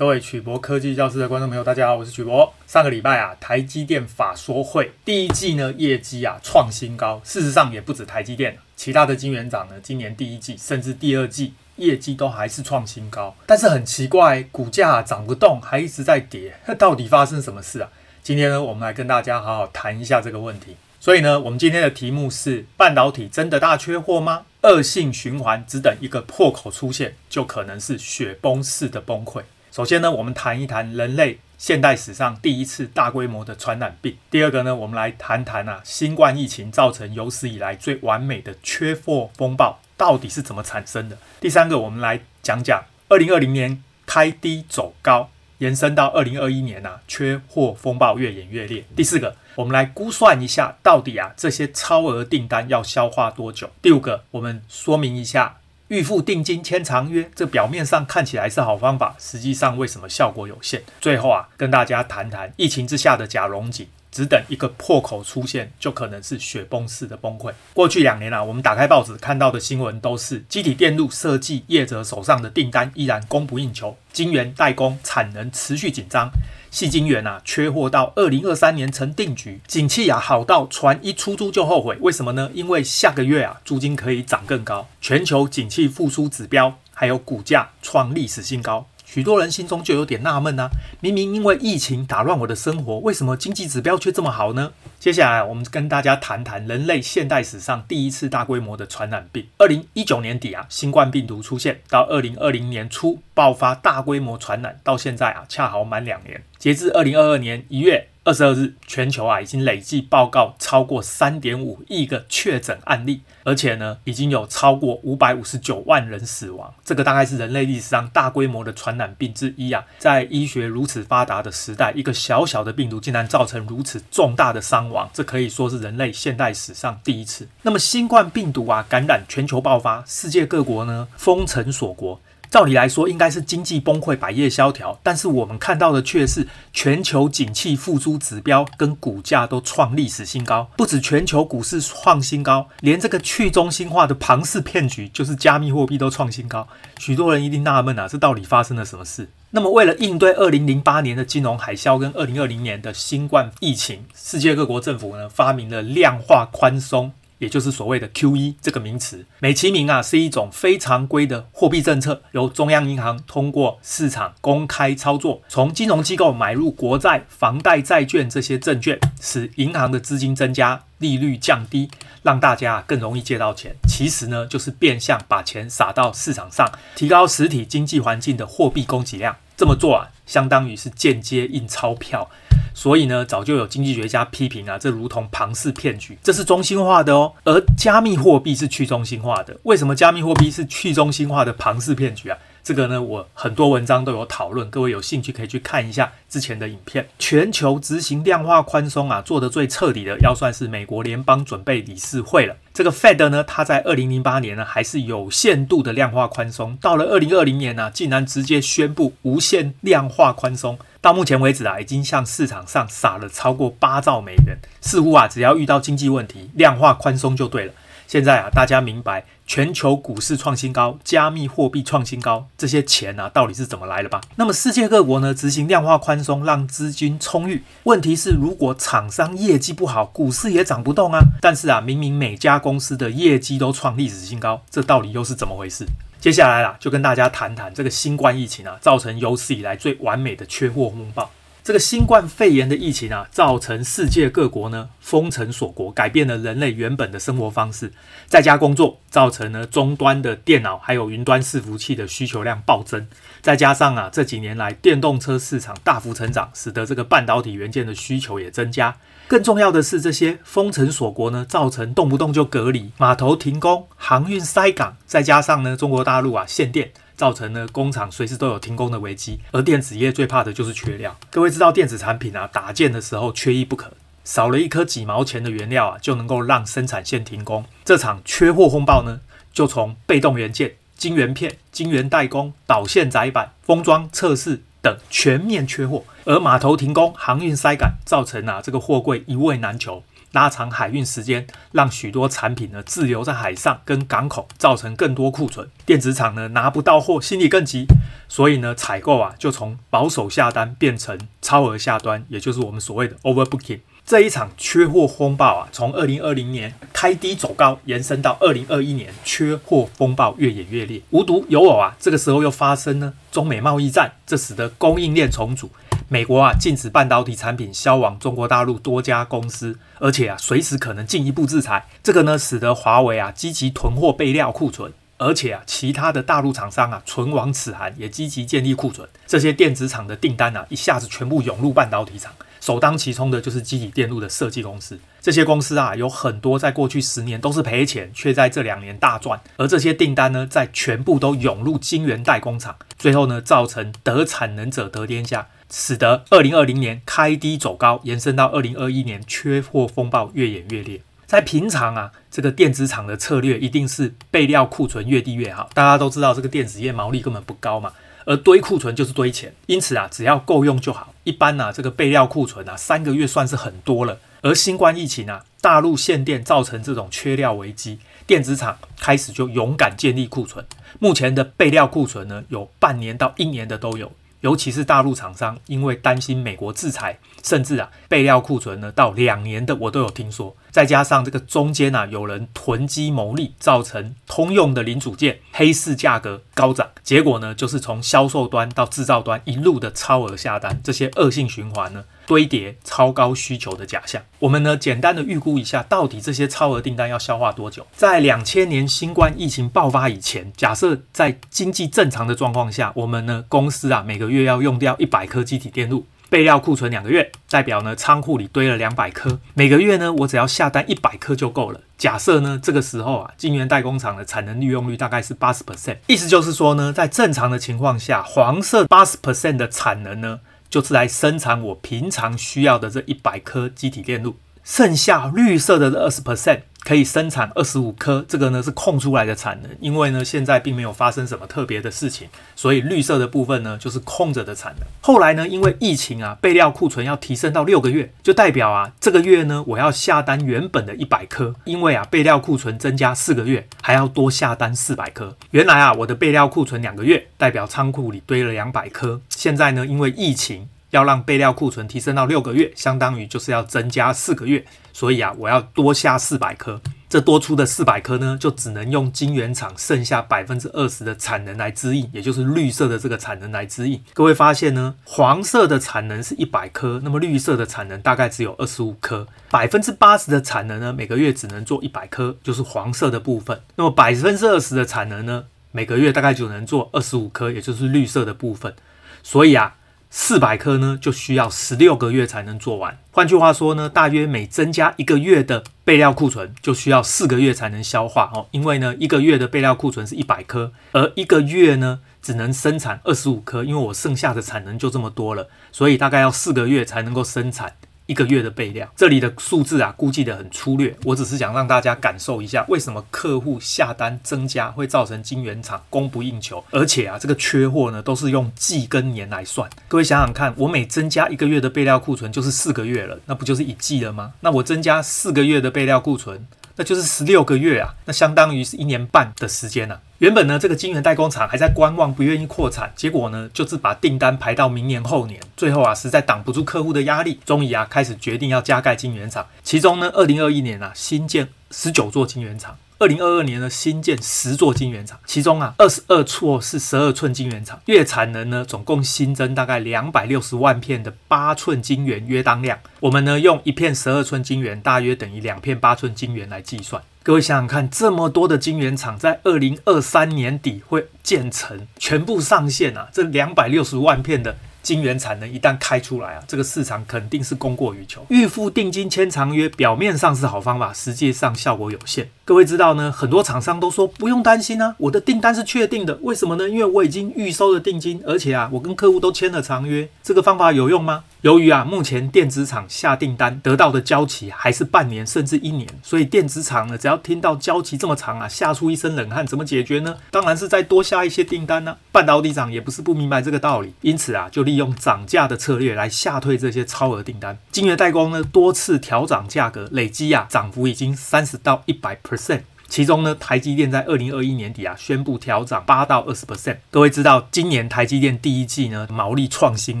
各位曲博科技教室的观众朋友，大家好，我是曲博。上个礼拜啊，台积电法说会第一季呢业绩啊创新高，事实上也不止台积电，其他的晶圆厂呢今年第一季甚至第二季业绩都还是创新高，但是很奇怪，股价涨不动，还一直在跌，那到底发生什么事啊？今天呢，我们来跟大家好好谈一下这个问题。所以呢，我们今天的题目是：半导体真的大缺货吗？恶性循环只等一个破口出现，就可能是雪崩式的崩溃。首先呢，我们谈一谈人类现代史上第一次大规模的传染病。第二个呢，我们来谈谈啊，新冠疫情造成有史以来最完美的缺货风暴到底是怎么产生的。第三个，我们来讲讲二零二零年开低走高，延伸到二零二一年啊，缺货风暴越演越烈。第四个，我们来估算一下，到底啊这些超额订单要消化多久。第五个，我们说明一下。预付定金签长约，这表面上看起来是好方法，实际上为什么效果有限？最后啊，跟大家谈谈疫情之下的假荣景。只等一个破口出现，就可能是雪崩式的崩溃。过去两年啊，我们打开报纸看到的新闻都是积体电路设计业者手上的订单依然供不应求，晶圆代工产能持续紧张，矽晶圆啊缺货到二零二三年成定局，景气啊好到船一出租就后悔。为什么呢？因为下个月啊租金可以涨更高，全球景气复苏指标还有股价创历史新高。许多人心中就有点纳闷呐，明明因为疫情打乱我的生活，为什么经济指标却这么好呢？接下来，我们跟大家谈谈人类现代史上第一次大规模的传染病。二零一九年底啊，新冠病毒出现，到二零二零年初爆发大规模传染，到现在啊，恰好满两年。截至二零二二年一月。二十二日，全球啊已经累计报告超过三点五亿个确诊案例，而且呢，已经有超过五百五十九万人死亡。这个大概是人类历史上大规模的传染病之一啊！在医学如此发达的时代，一个小小的病毒竟然造成如此重大的伤亡，这可以说是人类现代史上第一次。那么，新冠病毒啊感染全球爆发，世界各国呢封城锁国。照理来说，应该是经济崩溃、百业萧条，但是我们看到的却是全球景气复苏指标跟股价都创历史新高。不止全球股市创新高，连这个去中心化的庞氏骗局，就是加密货币都创新高。许多人一定纳闷啊，这到底发生了什么事？那么，为了应对二零零八年的金融海啸跟二零二零年的新冠疫情，世界各国政府呢发明了量化宽松。也就是所谓的 QE 这个名词，美其名啊是一种非常规的货币政策，由中央银行通过市场公开操作，从金融机构买入国债、房贷、债券这些证券，使银行的资金增加，利率降低，让大家更容易借到钱。其实呢，就是变相把钱撒到市场上，提高实体经济环境的货币供给量。这么做啊，相当于是间接印钞票。所以呢，早就有经济学家批评啊，这如同庞氏骗局，这是中心化的哦，而加密货币是去中心化的。为什么加密货币是去中心化的庞氏骗局啊？这个呢，我很多文章都有讨论，各位有兴趣可以去看一下之前的影片。全球执行量化宽松啊，做得最彻底的，要算是美国联邦准备理事会了。这个 Fed 呢，它在二零零八年呢，还是有限度的量化宽松，到了二零二零年呢，竟然直接宣布无限量化宽松。到目前为止啊，已经向市场上撒了超过八兆美元，似乎啊，只要遇到经济问题，量化宽松就对了。现在啊，大家明白全球股市创新高，加密货币创新高，这些钱啊到底是怎么来的吧？那么世界各国呢执行量化宽松，让资金充裕。问题是，如果厂商业绩不好，股市也涨不动啊。但是啊，明明每家公司的业绩都创历史新高，这到底又是怎么回事？接下来啦，就跟大家谈谈这个新冠疫情啊，造成有史以来最完美的缺货风暴。这个新冠肺炎的疫情啊，造成世界各国呢封城锁国，改变了人类原本的生活方式，在家工作，造成了终端的电脑还有云端伺服器的需求量暴增。再加上啊，这几年来电动车市场大幅成长，使得这个半导体元件的需求也增加。更重要的是，这些封城锁国呢，造成动不动就隔离，码头停工，航运塞港，再加上呢，中国大陆啊限电。造成了工厂随时都有停工的危机，而电子业最怕的就是缺料。各位知道电子产品啊，打件的时候缺一不可，少了一颗几毛钱的原料啊，就能够让生产线停工。这场缺货风暴呢，就从被动元件、晶圆片、晶圆代工、导线载板、封装测试等全面缺货，而码头停工、航运塞港，造成啊这个货柜一位难求。拉长海运时间，让许多产品呢滞留在海上跟港口，造成更多库存。电子厂呢拿不到货，心里更急，所以呢采购啊就从保守下单变成超额下单，也就是我们所谓的 overbooking。这一场缺货风暴啊，从二零二零年开低走高，延伸到二零二一年，缺货风暴越演越烈。无独有偶啊，这个时候又发生呢中美贸易战，这使得供应链重组。美国啊禁止半导体产品销往中国大陆多家公司，而且啊随时可能进一步制裁。这个呢使得华为啊积极囤货备料库存，而且啊其他的大陆厂商啊唇亡齿寒，也积极建立库存。这些电子厂的订单啊一下子全部涌入半导体厂。首当其冲的就是积体电路的设计公司，这些公司啊，有很多在过去十年都是赔钱，却在这两年大赚。而这些订单呢，在全部都涌入晶圆代工厂，最后呢，造成得产能者得天下，使得二零二零年开低走高，延伸到二零二一年缺货风暴越演越烈。在平常啊，这个电子厂的策略一定是备料库存越低越好。大家都知道，这个电子业毛利根本不高嘛。而堆库存就是堆钱，因此啊，只要够用就好。一般啊，这个备料库存啊，三个月算是很多了。而新冠疫情啊，大陆限电造成这种缺料危机，电子厂开始就勇敢建立库存。目前的备料库存呢，有半年到一年的都有。尤其是大陆厂商，因为担心美国制裁，甚至啊备料库存呢到两年的我都有听说。再加上这个中间啊有人囤积牟利，造成通用的零组件黑市价格高涨，结果呢就是从销售端到制造端一路的超额下单，这些恶性循环呢。堆叠超高需求的假象，我们呢简单的预估一下，到底这些超额订单要消化多久？在两千年新冠疫情爆发以前，假设在经济正常的状况下，我们呢公司啊每个月要用掉一百颗积体电路，备料库存两个月，代表呢仓库里堆了两百颗，每个月呢我只要下单一百颗就够了。假设呢这个时候啊晶圆代工厂的产能利用率大概是八十 percent，意思就是说呢在正常的情况下，黄色八十 percent 的产能呢。就是来生产我平常需要的这一百颗积体电路，剩下绿色的这二十 percent。可以生产二十五颗，这个呢是空出来的产能，因为呢现在并没有发生什么特别的事情，所以绿色的部分呢就是空着的产能。后来呢，因为疫情啊，备料库存要提升到六个月，就代表啊这个月呢我要下单原本的一百颗，因为啊备料库存增加四个月，还要多下单四百颗。原来啊我的备料库存两个月，代表仓库里堆了两百颗，现在呢因为疫情。要让备料库存提升到六个月，相当于就是要增加四个月，所以啊，我要多下四百颗。这多出的四百颗呢，就只能用晶圆厂剩下百分之二十的产能来支应，也就是绿色的这个产能来支应。各位发现呢，黄色的产能是一百颗，那么绿色的产能大概只有二十五颗，百分之八十的产能呢，每个月只能做一百颗，就是黄色的部分。那么百分之二十的产能呢，每个月大概就能做二十五颗，也就是绿色的部分。所以啊。四百颗呢，就需要十六个月才能做完。换句话说呢，大约每增加一个月的备料库存，就需要四个月才能消化哦。因为呢，一个月的备料库存是一百颗，而一个月呢，只能生产二十五颗，因为我剩下的产能就这么多了，所以大概要四个月才能够生产。一个月的备料，这里的数字啊，估计得很粗略。我只是想让大家感受一下，为什么客户下单增加会造成晶圆厂供不应求，而且啊，这个缺货呢，都是用季跟年来算。各位想想看，我每增加一个月的备料库存，就是四个月了，那不就是一季了吗？那我增加四个月的备料库存。那就是十六个月啊，那相当于是一年半的时间啊。原本呢，这个晶圆代工厂还在观望，不愿意扩产，结果呢，就是把订单排到明年后年。最后啊，实在挡不住客户的压力，终于啊，开始决定要加盖晶圆厂。其中呢，二零二一年啊，新建十九座晶圆厂。二零二二年呢，新建十座晶圆厂，其中啊，二十二座是十二寸晶圆厂，月产能呢，总共新增大概两百六十万片的八寸晶圆约当量。我们呢，用一片十二寸晶圆大约等于两片八寸晶圆来计算。各位想想看，这么多的晶圆厂在二零二三年底会建成，全部上线啊，这两百六十万片的。晶圆产能一旦开出来啊，这个市场肯定是供过于求。预付定金签长约，表面上是好方法，实际上效果有限。各位知道呢，很多厂商都说不用担心啊，我的订单是确定的。为什么呢？因为我已经预收了定金，而且啊，我跟客户都签了长约。这个方法有用吗？由于啊，目前电子厂下订单得到的交期还是半年甚至一年，所以电子厂呢，只要听到交期这么长啊，吓出一身冷汗，怎么解决呢？当然是再多下一些订单呢、半导体厂也不是不明白这个道理，因此啊，就利用涨价的策略来吓退这些超额订单。晶圆代工呢多次调涨价格，累积啊涨幅已经三十到一百 percent。其中呢，台积电在二零二一年底啊宣布调涨八到二十 percent。各位知道，今年台积电第一季呢毛利创新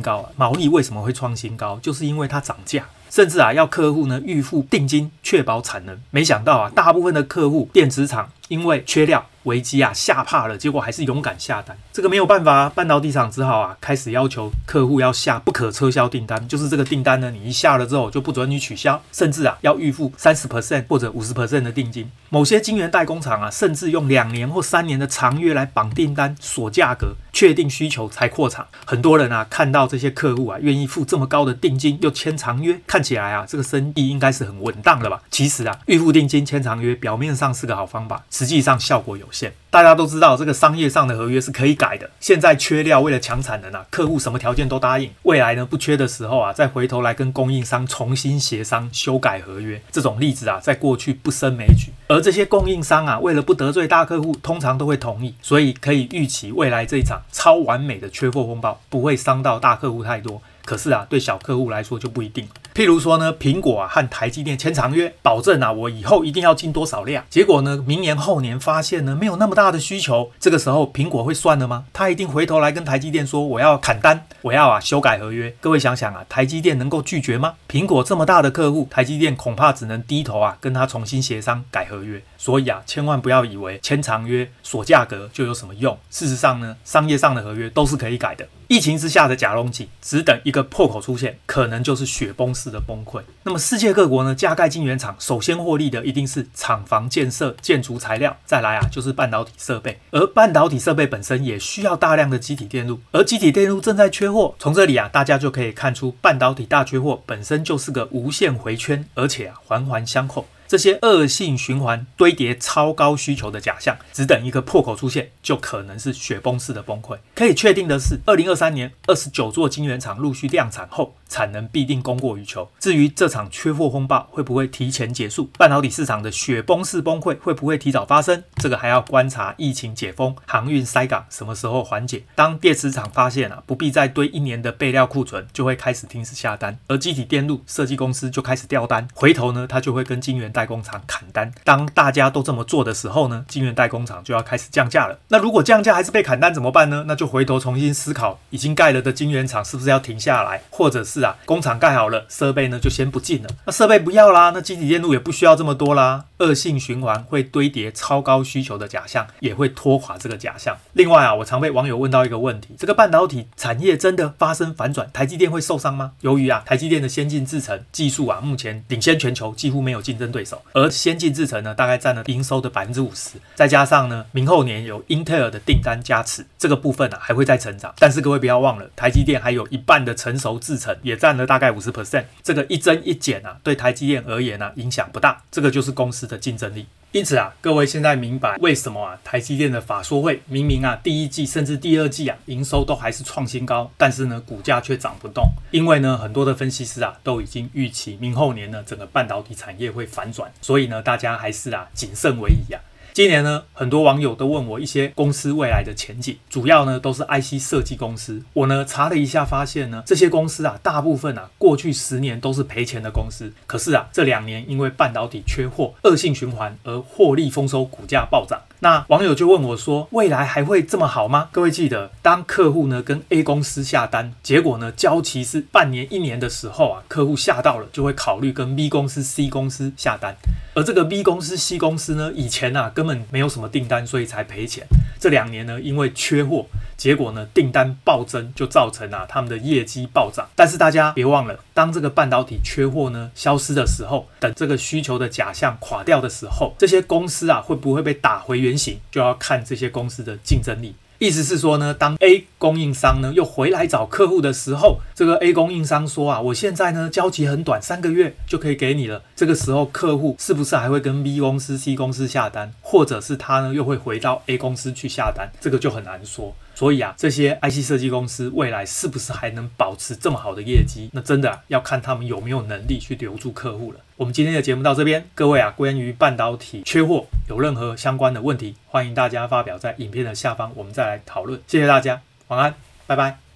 高啊，毛利为什么会创新高？就是因为它涨价。甚至啊，要客户呢预付定金，确保产能。没想到啊，大部分的客户电子厂因为缺料危机啊，吓怕了，结果还是勇敢下单。这个没有办法，半导体厂只好啊，开始要求客户要下不可撤销订单，就是这个订单呢，你一下了之后就不准你取消，甚至啊要预付三十 percent 或者五十 percent 的定金。某些晶圆代工厂啊，甚至用两年或三年的长约来绑订单锁价格，确定需求才扩厂。很多人啊，看到这些客户啊，愿意付这么高的定金又签长约，看起来啊，这个生意应该是很稳当了吧？其实啊，预付定金签长约表面上是个好方法，实际上效果有有限。大家都知道，这个商业上的合约是可以改的。现在缺料，为了抢产能啊，客户什么条件都答应。未来呢，不缺的时候啊，再回头来跟供应商重新协商修改合约。这种例子啊，在过去不胜枚举。而这些供应商啊，为了不得罪大客户，通常都会同意。所以可以预期，未来这一场超完美的缺货风暴不会伤到大客户太多。可是啊，对小客户来说就不一定。譬如说呢，苹果啊和台积电签长约，保证啊我以后一定要进多少量。结果呢，明年后年发现呢没有那么大的需求，这个时候苹果会算了吗？他一定回头来跟台积电说，我要砍单，我要啊修改合约。各位想想啊，台积电能够拒绝吗？苹果这么大的客户，台积电恐怕只能低头啊跟他重新协商改合约。所以啊，千万不要以为签长约锁价格就有什么用。事实上呢，商业上的合约都是可以改的。疫情之下的假龙井，只等一个破口出现，可能就是雪崩式的崩溃。那么世界各国呢，加盖晶圆厂，首先获利的一定是厂房建设、建筑材料，再来啊就是半导体设备。而半导体设备本身也需要大量的机体电路，而机体电路正在缺货。从这里啊，大家就可以看出，半导体大缺货本身就是个无限回圈，而且啊环环相扣。这些恶性循环堆叠超高需求的假象，只等一个破口出现，就可能是雪崩式的崩溃。可以确定的是，二零二三年二十九座晶圆厂陆续量产后，产能必定供过于求。至于这场缺货风暴会不会提前结束，半导体市场的雪崩式崩溃会不会提早发生，这个还要观察疫情解封、航运塞港什么时候缓解。当电池厂发现啊，不必再堆一年的备料库存，就会开始停止下单，而积体电路设计公司就开始掉单。回头呢，他就会跟晶圆代工厂砍单。当大家都这么做的时候呢，晶圆代工厂就要开始降价了。那如果降价还是被砍单怎么办呢？那就回头重新思考，已经盖了的晶圆厂是不是要停下来，或者是是啊，工厂盖好了，设备呢就先不进了。那设备不要啦，那积体电路也不需要这么多啦。恶性循环会堆叠超高需求的假象，也会拖垮这个假象。另外啊，我常被网友问到一个问题：这个半导体产业真的发生反转，台积电会受伤吗？由于啊，台积电的先进制程技术啊，目前领先全球，几乎没有竞争对手。而先进制程呢，大概占了营收的百分之五十。再加上呢，明后年有英特尔的订单加持，这个部分啊还会再成长。但是各位不要忘了，台积电还有一半的成熟制程也占了大概五十 percent。这个一增一减啊，对台积电而言呢、啊，影响不大。这个就是公司的竞争力。因此啊，各位现在明白为什么啊，台积电的法说会明明啊，第一季甚至第二季啊，营收都还是创新高，但是呢，股价却涨不动。因为呢，很多的分析师啊，都已经预期明后年呢，整个半导体产业会反转，所以呢，大家还是啊，谨慎为宜啊。今年呢，很多网友都问我一些公司未来的前景，主要呢都是 IC 设计公司。我呢查了一下，发现呢这些公司啊，大部分啊过去十年都是赔钱的公司。可是啊这两年因为半导体缺货，恶性循环而获利丰收，股价暴涨。那网友就问我说，未来还会这么好吗？各位记得，当客户呢跟 A 公司下单，结果呢交期是半年、一年的时候啊，客户吓到了，就会考虑跟 B 公司、C 公司下单。而这个 B 公司、C 公司呢，以前啊跟本没有什么订单，所以才赔钱。这两年呢，因为缺货，结果呢订单暴增，就造成啊他们的业绩暴涨。但是大家别忘了，当这个半导体缺货呢消失的时候，等这个需求的假象垮掉的时候，这些公司啊会不会被打回原形，就要看这些公司的竞争力。意思是说呢，当 A 供应商呢又回来找客户的时候，这个 A 供应商说啊，我现在呢交期很短，三个月就可以给你了。这个时候客户是不是还会跟 B 公司、C 公司下单，或者是他呢又会回到 A 公司去下单？这个就很难说。所以啊，这些 IC 设计公司未来是不是还能保持这么好的业绩？那真的，要看他们有没有能力去留住客户了。我们今天的节目到这边，各位啊，关于半导体缺货有任何相关的问题，欢迎大家发表在影片的下方，我们再来讨论。谢谢大家，晚安，拜拜。